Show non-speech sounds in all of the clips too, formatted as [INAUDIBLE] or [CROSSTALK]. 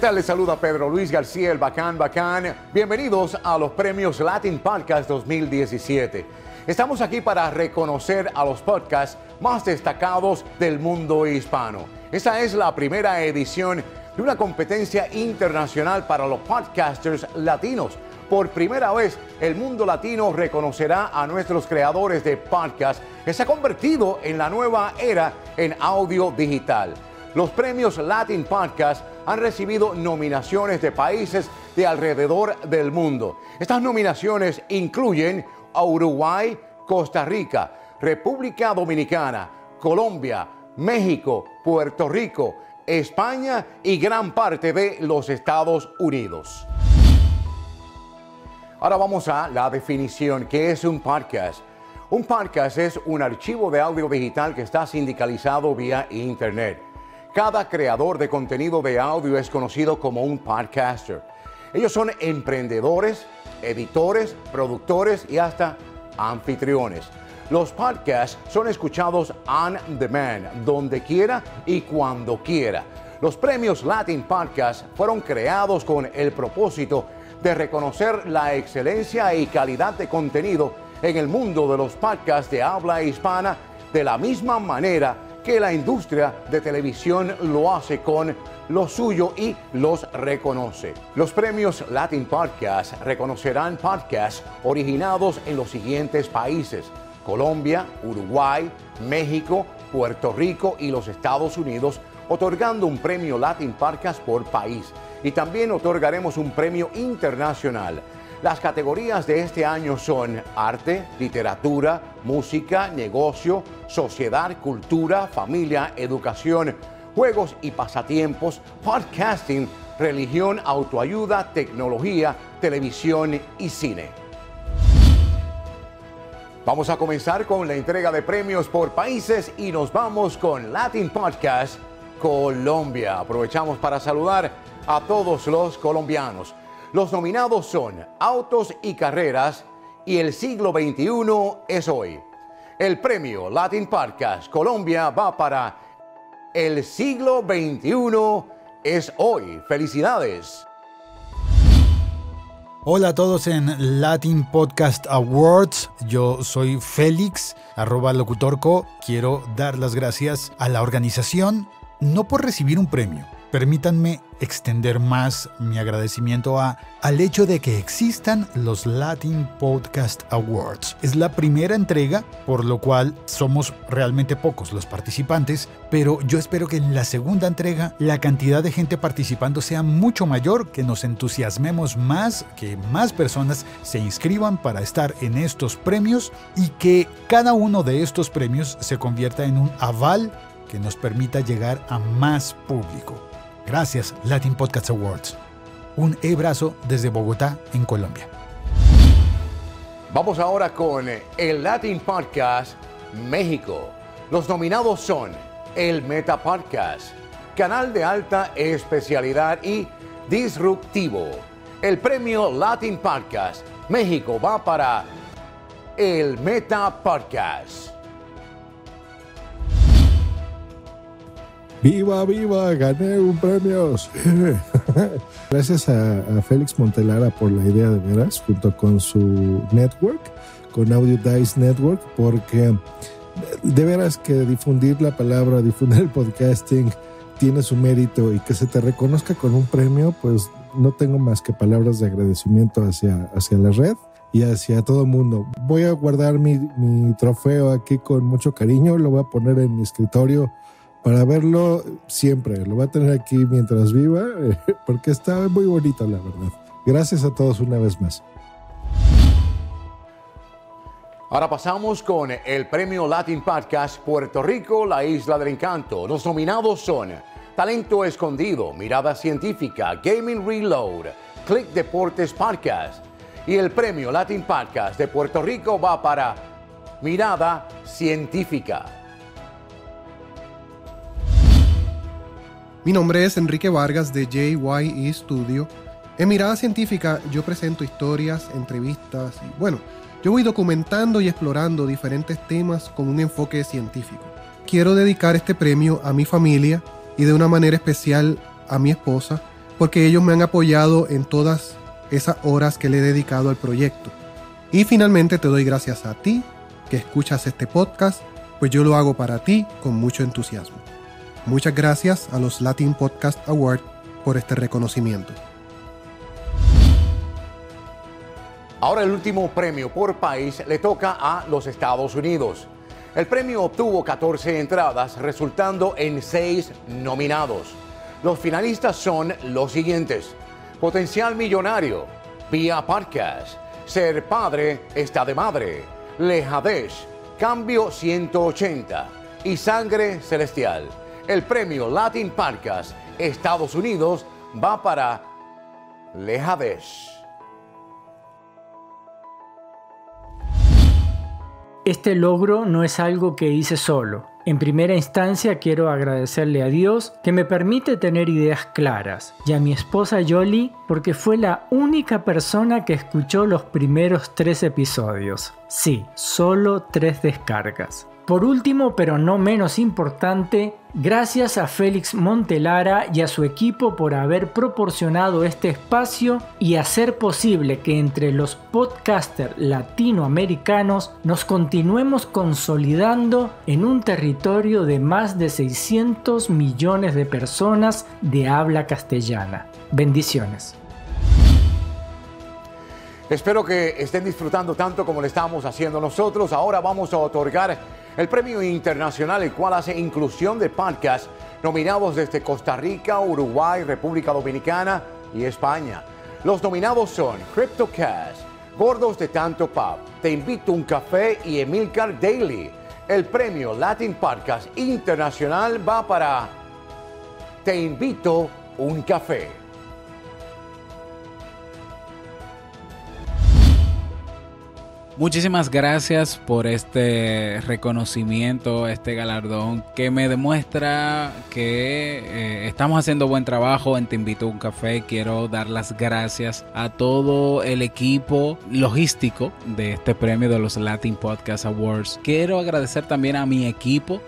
¿Qué tal? Les saluda Pedro Luis García, el Bacán Bacán. Bienvenidos a los premios Latin Podcast 2017. Estamos aquí para reconocer a los podcasts más destacados del mundo hispano. Esta es la primera edición de una competencia internacional para los podcasters latinos. Por primera vez, el mundo latino reconocerá a nuestros creadores de podcast que se ha convertido en la nueva era en audio digital. Los premios Latin Podcast han recibido nominaciones de países de alrededor del mundo. Estas nominaciones incluyen a Uruguay, Costa Rica, República Dominicana, Colombia, México, Puerto Rico, España y gran parte de los Estados Unidos. Ahora vamos a la definición. ¿Qué es un podcast? Un podcast es un archivo de audio digital que está sindicalizado vía Internet. Cada creador de contenido de audio es conocido como un podcaster. Ellos son emprendedores, editores, productores y hasta anfitriones. Los podcasts son escuchados on demand, donde quiera y cuando quiera. Los premios Latin Podcast fueron creados con el propósito de reconocer la excelencia y calidad de contenido en el mundo de los podcasts de habla hispana de la misma manera que la industria de televisión lo hace con lo suyo y los reconoce. Los premios Latin Podcast reconocerán podcasts originados en los siguientes países. Colombia, Uruguay, México, Puerto Rico y los Estados Unidos, otorgando un premio Latin Podcast por país. Y también otorgaremos un premio internacional las categorías de este año son arte, literatura, música, negocio, sociedad, cultura, familia, educación, juegos y pasatiempos, podcasting, religión, autoayuda, tecnología, televisión y cine. Vamos a comenzar con la entrega de premios por países y nos vamos con Latin Podcast Colombia. Aprovechamos para saludar a todos los colombianos. Los nominados son Autos y Carreras y El siglo XXI es hoy. El premio Latin Podcast Colombia va para El siglo XXI es hoy. Felicidades. Hola a todos en Latin Podcast Awards. Yo soy Félix, arroba locutorco. Quiero dar las gracias a la organización, no por recibir un premio, permítanme extender más mi agradecimiento al hecho de que existan los Latin Podcast Awards. Es la primera entrega, por lo cual somos realmente pocos los participantes, pero yo espero que en la segunda entrega la cantidad de gente participando sea mucho mayor, que nos entusiasmemos más, que más personas se inscriban para estar en estos premios y que cada uno de estos premios se convierta en un aval que nos permita llegar a más público. Gracias, Latin Podcast Awards. Un e-brazo desde Bogotá, en Colombia. Vamos ahora con el Latin Podcast México. Los nominados son el Meta Podcast, Canal de Alta Especialidad y Disruptivo. El premio Latin Podcast México va para el Meta Podcast. ¡Viva, viva! ¡Gané un premio! [LAUGHS] Gracias a, Félix Montelara por la idea de veras, junto con su network, con Audio Dice Network, porque de veras que difundir la palabra, difundir el podcasting tiene su mérito y que se te reconozca con un premio, pues no tengo más que palabras de agradecimiento hacia, hacia la red y hacia todo el mundo. Voy a guardar mi, mi trofeo aquí con mucho cariño, lo voy a poner en mi escritorio para verlo siempre. Lo voy a tener aquí mientras viva, [LAUGHS] porque está muy bonito, la verdad. Gracias a todos una vez más. Ahora pasamos con el premio Latin Podcast Puerto Rico, la isla del encanto. Los nominados son Talento Escondido, Mirada Científica, Gaming Reload, Click Deportes Podcast. Y el premio Latin Podcast de Puerto Rico va para Mirada Científica. Mi nombre es Enrique Vargas de JYE Studio. En Mirada Científica yo presento historias, entrevistas y bueno, yo voy documentando y explorando diferentes temas con un enfoque científico. Quiero dedicar este premio a mi familia y de una manera especial a mi esposa, porque ellos me han apoyado en todas esas horas que le he dedicado al proyecto. Y finalmente te doy gracias a ti que escuchas este podcast, pues yo lo hago para ti con mucho entusiasmo. Muchas gracias a los Latin Podcast Award por este reconocimiento. Ahora el último premio por país le toca a los Estados Unidos. El premio obtuvo 14 entradas, resultando en 6 nominados. Los finalistas son los siguientes. Potencial Millonario, Vía Podcast, Ser Padre está de Madre, Lejadesh, Cambio 180 y Sangre Celestial. El premio Latin Podcast Estados Unidos va para Lejadesh. Este logro no es algo que hice solo. En primera instancia quiero agradecerle a Dios que me permite tener ideas claras y a mi esposa Yoli porque fue la única persona que escuchó los primeros tres episodios. Sí, solo tres descargas. Por último, pero no menos importante, gracias a Félix Montelara y a su equipo por haber proporcionado este espacio y hacer posible que entre los podcasters latinoamericanos nos continuemos consolidando en un territorio de más de 600 millones de personas de habla castellana. Bendiciones. Espero que estén disfrutando tanto como lo estamos haciendo nosotros. Ahora vamos a otorgar el premio internacional, el cual hace inclusión de podcasts nominados desde Costa Rica, Uruguay, República Dominicana y España. Los nominados son CryptoCast, Gordos de Tanto Pop, Te Invito a un Café y Emilcar Daily. El premio Latin Podcast Internacional va para Te Invito un Café. Muchísimas gracias por este reconocimiento, este galardón que me demuestra que eh, estamos haciendo buen trabajo en Te Invito a un Café. Quiero dar las gracias a todo el equipo logístico de este premio de los Latin Podcast Awards. Quiero agradecer también a mi equipo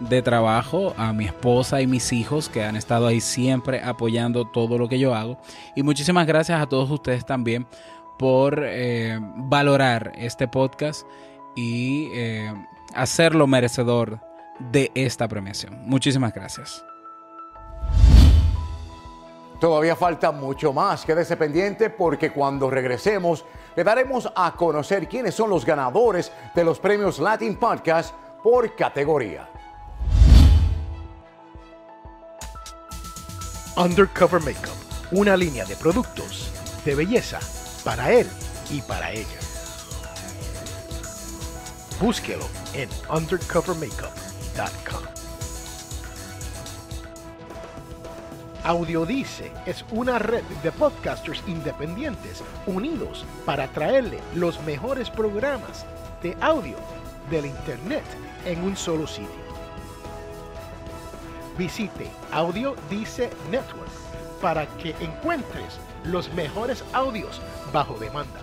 de trabajo, a mi esposa y mis hijos que han estado ahí siempre apoyando todo lo que yo hago. Y muchísimas gracias a todos ustedes también por eh, valorar este podcast y eh, hacerlo merecedor de esta premiación. Muchísimas gracias. Todavía falta mucho más. Quédese pendiente porque cuando regresemos le daremos a conocer quiénes son los ganadores de los premios Latin Podcast por categoría. Undercover Makeup, una línea de productos de belleza para él y para ella. Búsquelo en undercovermakeup.com. Audiodice es una red de podcasters independientes unidos para traerle los mejores programas de audio del Internet en un solo sitio. Visite Audiodice Network para que encuentres los mejores audios bajo demanda.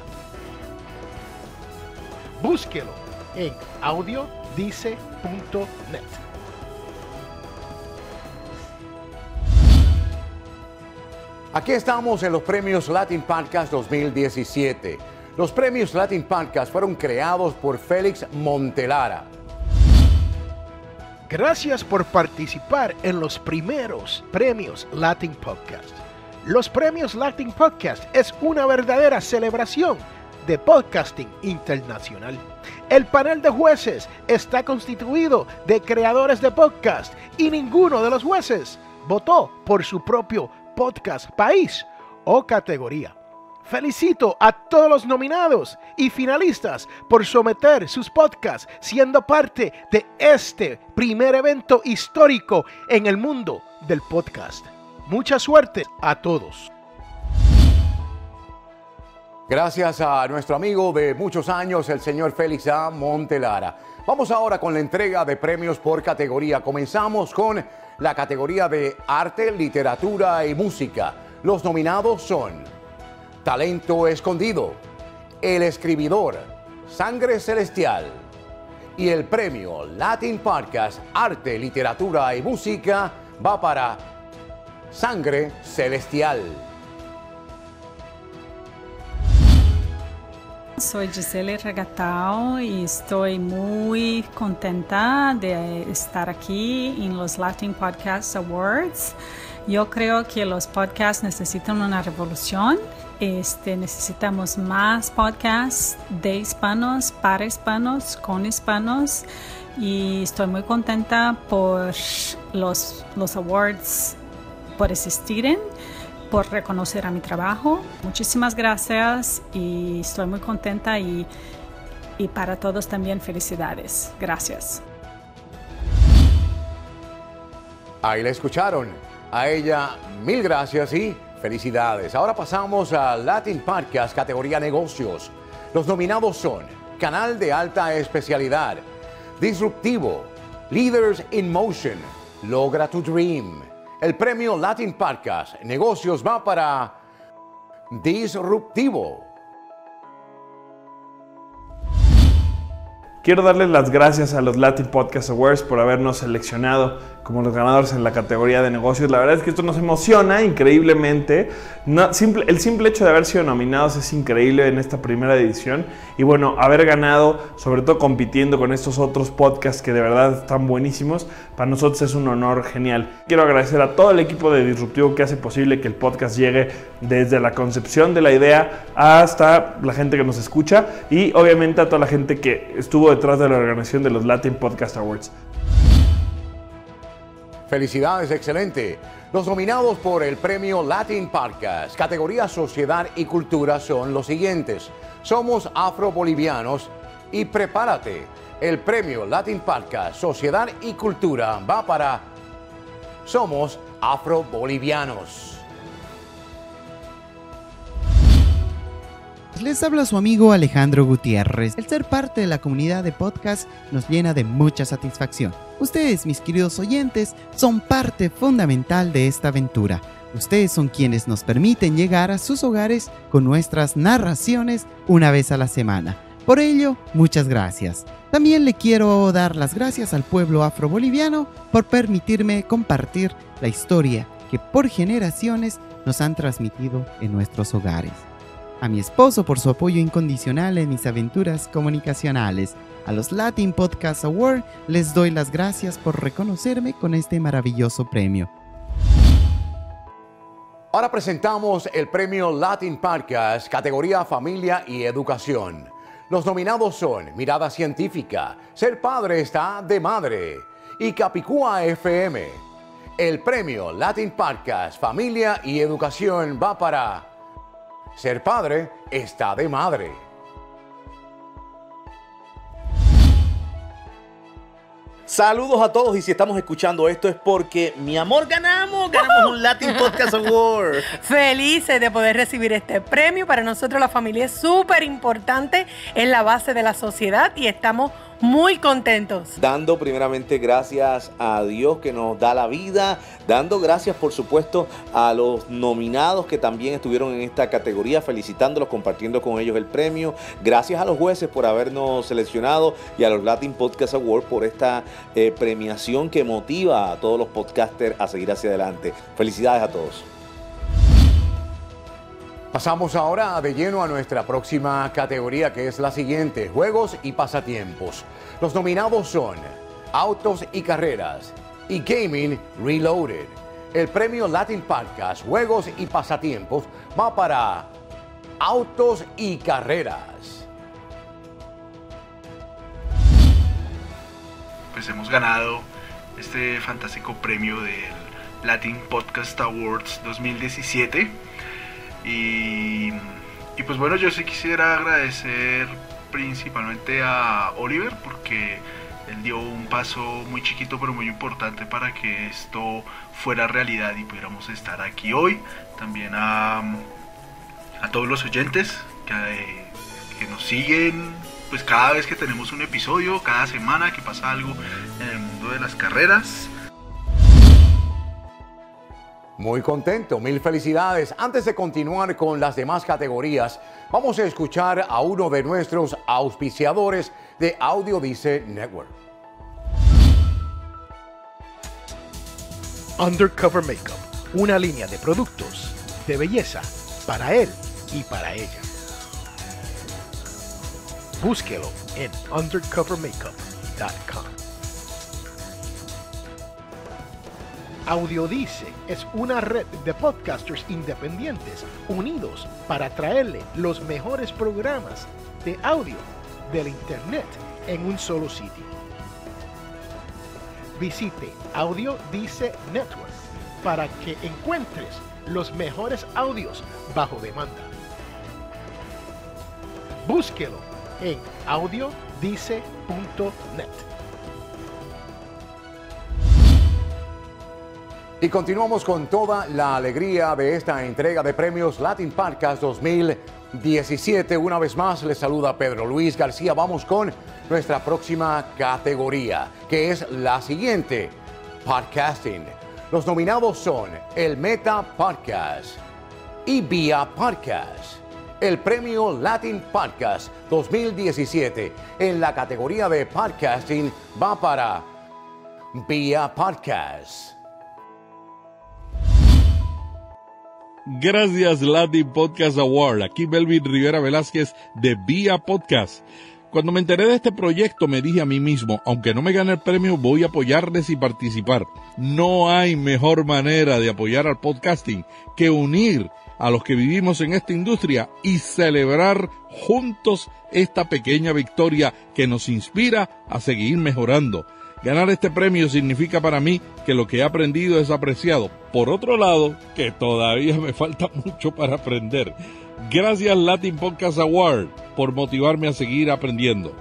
Búsquelo en audiodice.net. Aquí estamos en los premios Latin Podcast 2017. Los premios Latin Podcast fueron creados por Félix Montelara. Gracias por participar en los primeros premios Latin Podcast. Los premios Latin Podcast es una verdadera celebración de podcasting internacional. El panel de jueces está constituido de creadores de podcast y ninguno de los jueces votó por su propio podcast país o categoría. Felicito a todos los nominados y finalistas por someter sus podcasts siendo parte de este primer evento histórico en el mundo del podcast. Mucha suerte a todos. Gracias a nuestro amigo de muchos años, el señor Félix A. Montelara. Vamos ahora con la entrega de premios por categoría. Comenzamos con la categoría de arte, literatura y música. Los nominados son Talento Escondido, El Escribidor, Sangre Celestial y el premio Latin Podcast Arte, Literatura y Música va para Sangre Celestial. Soy Gisele Regatao y estoy muy contenta de estar aquí en los Latin Podcast Awards. Yo creo que los podcasts necesitan una revolución. Este, necesitamos más podcasts de hispanos, para hispanos, con hispanos. Y estoy muy contenta por los, los awards, por existir por reconocer a mi trabajo. Muchísimas gracias y estoy muy contenta y, y para todos también felicidades. Gracias. Ahí la escucharon. A ella mil gracias y felicidades. Ahora pasamos a Latin Podcast categoría negocios. Los nominados son Canal de Alta Especialidad, Disruptivo, Leaders in Motion, Logra tu Dream. El premio Latin Podcast Negocios va para Disruptivo. Quiero darles las gracias a los Latin Podcast Awards por habernos seleccionado como los ganadores en la categoría de negocios. La verdad es que esto nos emociona increíblemente. simple, el simple hecho de haber sido nominados es increíble en esta primera edición. Y bueno, haber ganado, sobre todo compitiendo con estos otros podcasts que de verdad están buenísimos, para nosotros es un honor genial. Quiero agradecer a todo el equipo de Disruptivo que hace posible que el podcast llegue desde la concepción de la idea hasta la gente que nos escucha y obviamente a toda la gente que estuvo detrás de la organización de los Latin Podcast Awards. Felicidades, excelente. Los nominados por el premio Latin Podcast, categoría Sociedad y Cultura, son los siguientes. Somos afro-bolivianos y prepárate. El premio Latin Podcast, Sociedad y Cultura va para Somos afro-bolivianos. Les habla su amigo Alejandro Gutiérrez. El ser parte de la comunidad de podcast nos llena de mucha satisfacción. Ustedes, mis queridos oyentes, son parte fundamental de esta aventura. Ustedes son quienes nos permiten llegar a sus hogares con nuestras narraciones una vez a la semana. Por ello, muchas gracias. También le quiero dar las gracias al pueblo afroboliviano por permitirme compartir la historia que por generaciones nos han transmitido en nuestros hogares a mi esposo por su apoyo incondicional en mis aventuras comunicacionales. A los Latin Podcast Award les doy las gracias por reconocerme con este maravilloso premio. Ahora presentamos el premio Latin Podcast, categoría Familia y Educación. Los nominados son Mirada Científica, Ser Padre está de Madre y Capicúa FM. El premio Latin Podcast, Familia y Educación va para ser padre está de madre. Saludos a todos y si estamos escuchando esto es porque mi amor ganamos, ganamos un Latin Podcast Award. [LAUGHS] Felices de poder recibir este premio. Para nosotros la familia es súper importante, es la base de la sociedad y estamos muy contentos. Dando primeramente gracias a Dios que nos da la vida, dando gracias por supuesto a los nominados que también estuvieron en esta categoría, felicitándolos, compartiendo con ellos el premio. Gracias a los jueces por habernos seleccionado y a los Latin Podcast Awards por esta eh, premiación que motiva a todos los podcasters a seguir hacia adelante. Felicidades a todos. Pasamos ahora de lleno a nuestra próxima categoría que es la siguiente, juegos y pasatiempos. Los nominados son Autos y Carreras y Gaming Reloaded. El premio Latin Podcast, Juegos y Pasatiempos va para Autos y Carreras. Pues hemos ganado este fantástico premio del Latin Podcast Awards 2017 y, pues bueno, yo sí quisiera agradecer principalmente a Oliver porque él dio un paso muy chiquito pero muy importante para que esto fuera realidad y pudiéramos estar aquí hoy. También a, a todos los oyentes que, que, nos siguen, pues cada vez que tenemos un episodio, cada semana que pasa algo en el mundo de las carreras. Muy contento, mil felicidades. Antes de continuar con las demás categorías, vamos a escuchar a uno de nuestros auspiciadores de Audio Dice Network. Undercover Makeup una línea de productos de belleza para él y para ella. Búsquelo en undercovermakeup.com. Audiodice es una red de podcasters independientes unidos para traerle los mejores programas de audio del Internet en un solo sitio. Visite Audiodice Network para que encuentres los mejores audios bajo demanda. Búsquelo en audiodice.net. Y continuamos con toda la alegría de esta entrega de premios Latin Podcast 2017. Una vez más les saluda Pedro Luis García. Vamos con nuestra próxima categoría, que es la siguiente, podcasting. Los nominados son el Meta Podcast y Vía Podcast. El premio Latin Podcast 2017 en la categoría de podcasting va para Vía Podcast. Gracias Latin Podcast Award. Aquí Melvin Rivera Velázquez de Vía Podcast. Cuando me enteré de este proyecto me dije a mí mismo, aunque no me gane el premio, voy a apoyarles y participar. No hay mejor manera de apoyar al podcasting que unir a los que vivimos en esta industria y celebrar juntos esta pequeña victoria que nos inspira a seguir mejorando. Ganar este premio significa para mí que lo que he aprendido es apreciado. Por otro lado, que todavía me falta [LAUGHS] mucho para aprender. Gracias Latin Podcast Award por motivarme a seguir aprendiendo.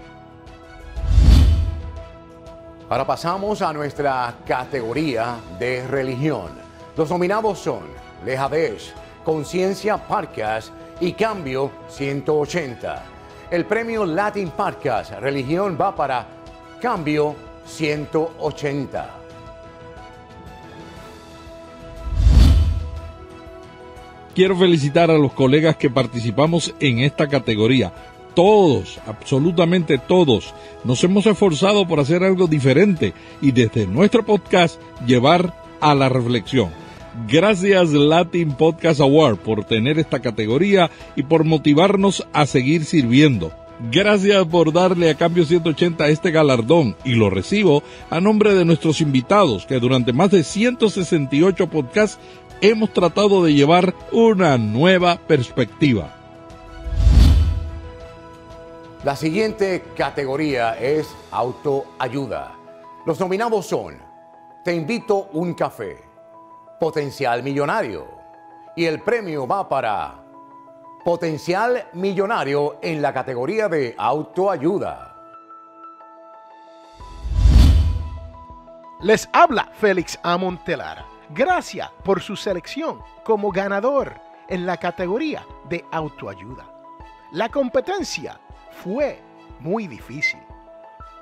Ahora pasamos a nuestra categoría de religión. Los nominados son Lejadesh, Conciencia Podcast y Cambio 180. El premio Latin Podcast Religión va para Cambio 180. Quiero felicitar a los colegas que participamos en esta categoría. Todos, absolutamente todos, nos hemos esforzado por hacer algo diferente y desde nuestro podcast llevar a la reflexión. Gracias Latin Podcast Award por tener esta categoría y por motivarnos a seguir sirviendo. Gracias por darle a Cambio 180 este galardón y lo recibo a nombre de nuestros invitados que durante más de 168 podcasts hemos tratado de llevar una nueva perspectiva. La siguiente categoría es autoayuda. Los nominados son Te invito un café, Potencial Millonario y el premio va para Potencial Millonario en la categoría de autoayuda. Les habla Félix Amontelara. Gracias por su selección como ganador en la categoría de autoayuda. La competencia fue muy difícil.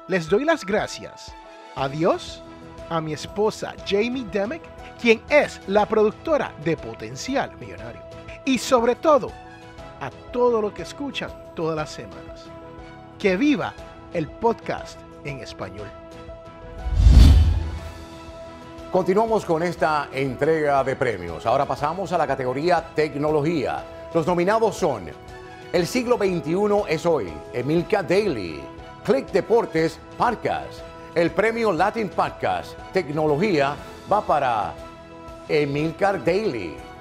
Les doy las gracias a Dios, a mi esposa Jamie Demick, quien es la productora de Potencial Millonario, y sobre todo a todo lo que escuchan todas las semanas. Que viva el podcast en español. Continuamos con esta entrega de premios. Ahora pasamos a la categoría tecnología. Los nominados son El siglo XXI es hoy, Emilka Daily, Click Deportes Podcast. El premio Latin Podcast Tecnología va para Emilcar Daily.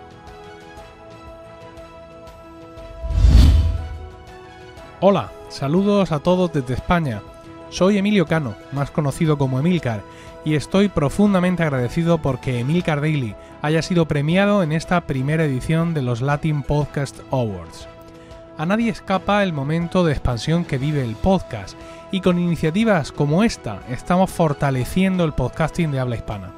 Hola, saludos a todos desde España. Soy Emilio Cano, más conocido como Emilcar, y estoy profundamente agradecido porque Emilcar Daily haya sido premiado en esta primera edición de los Latin Podcast Awards. A nadie escapa el momento de expansión que vive el podcast, y con iniciativas como esta estamos fortaleciendo el podcasting de habla hispana.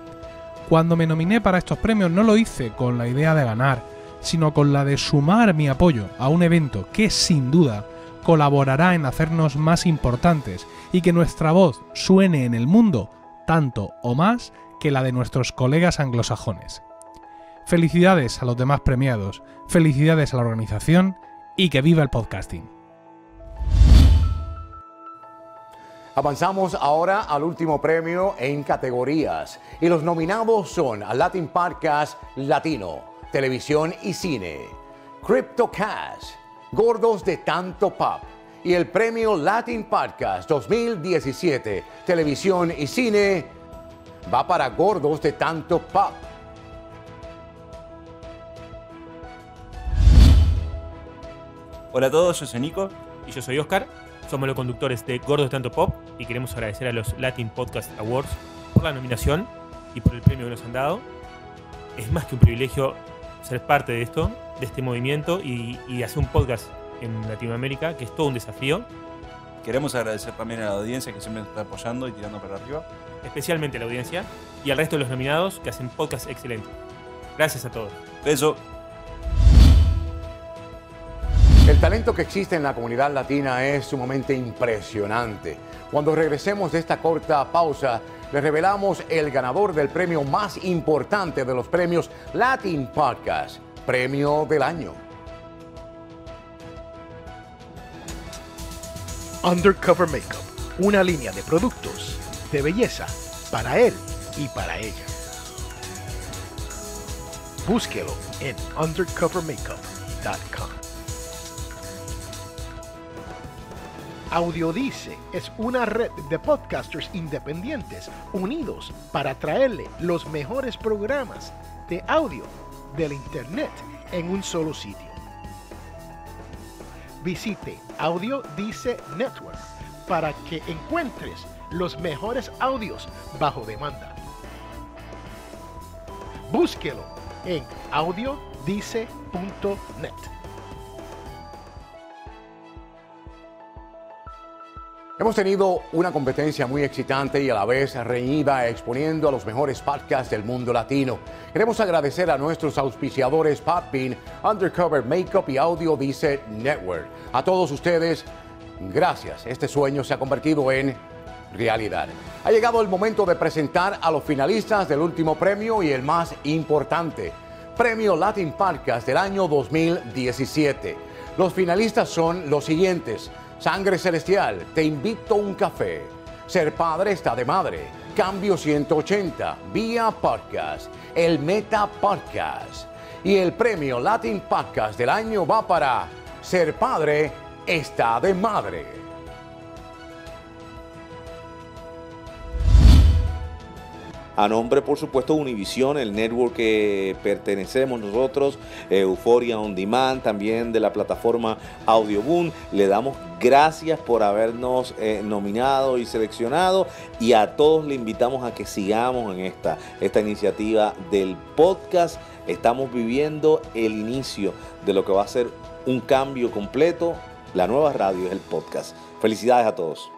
Cuando me nominé para estos premios no lo hice con la idea de ganar, sino con la de sumar mi apoyo a un evento que sin duda colaborará en hacernos más importantes y que nuestra voz suene en el mundo tanto o más que la de nuestros colegas anglosajones. Felicidades a los demás premiados, felicidades a la organización y que viva el podcasting. Avanzamos ahora al último premio en categorías y los nominados son al Latin Podcast Latino, Televisión y Cine, CryptoCast, Gordos de Tanto Pop y el premio Latin Podcast 2017, Televisión y Cine va para Gordos de Tanto Pop. Hola a todos, yo soy Nico y yo soy Oscar. Somos los conductores de Gordos Tanto Pop y queremos agradecer a los Latin Podcast Awards por la nominación y por el premio que nos han dado. Es más que un privilegio ser parte de esto, de este movimiento y, y hacer un podcast en Latinoamérica, que es todo un desafío. Queremos agradecer también a la audiencia que siempre nos está apoyando y tirando para arriba. Especialmente a la audiencia y al resto de los nominados que hacen podcast excelente. Gracias a todos. Beso. El talento que existe en la comunidad latina es sumamente impresionante. Cuando regresemos de esta corta pausa, les revelamos el ganador del premio más importante de los premios Latin Podcast, Premio del Año. Undercover Makeup, una línea de productos de belleza para él y para ella. Búsquelo en undercovermakeup.com. Audiodice es una red de podcasters independientes unidos para traerle los mejores programas de audio del Internet en un solo sitio. Visite Audiodice Network para que encuentres los mejores audios bajo demanda. Búsquelo en audiodice.net. Hemos tenido una competencia muy excitante y a la vez reñida exponiendo a los mejores podcasts del mundo latino. Queremos agradecer a nuestros auspiciadores Podbean, Undercover Makeup y Audio Dice Network. A todos ustedes, gracias. Este sueño se ha convertido en realidad. Ha llegado el momento de presentar a los finalistas del último premio y el más importante, Premio Latin Podcast del año 2017. Los finalistas son los siguientes. Sangre Celestial, te invito a un café. Ser padre está de madre. Cambio 180, vía podcast. El Meta Podcast. Y el premio Latin Podcast del año va para Ser padre está de madre. A nombre, por supuesto, Univision, el network que pertenecemos nosotros, Euphoria On Demand, también de la plataforma Audioboom, le damos gracias por habernos eh, nominado y seleccionado y a todos le invitamos a que sigamos en esta, esta iniciativa del podcast. Estamos viviendo el inicio de lo que va a ser un cambio completo. La nueva radio es el podcast. Felicidades a todos.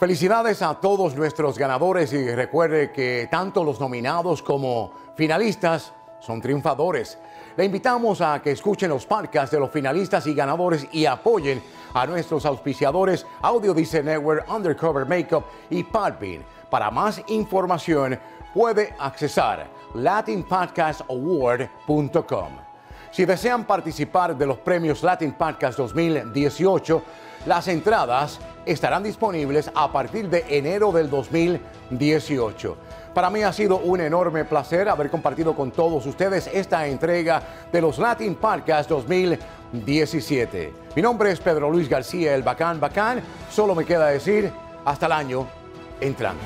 Felicidades a todos nuestros ganadores y recuerde que tanto los nominados como finalistas son triunfadores. Le invitamos a que escuchen los podcasts de los finalistas y ganadores y apoyen a nuestros auspiciadores Audio Dice Network, Undercover Makeup y Podbean. Para más información puede accesar latinpodcastaward.com. Si desean participar de los premios Latin Podcast 2018, las entradas estarán disponibles a partir de enero del 2018. Para mí ha sido un enorme placer haber compartido con todos ustedes esta entrega de los Latin Podcast 2017. Mi nombre es Pedro Luis García, el Bacán Bacán. Solo me queda decir hasta el año entrante.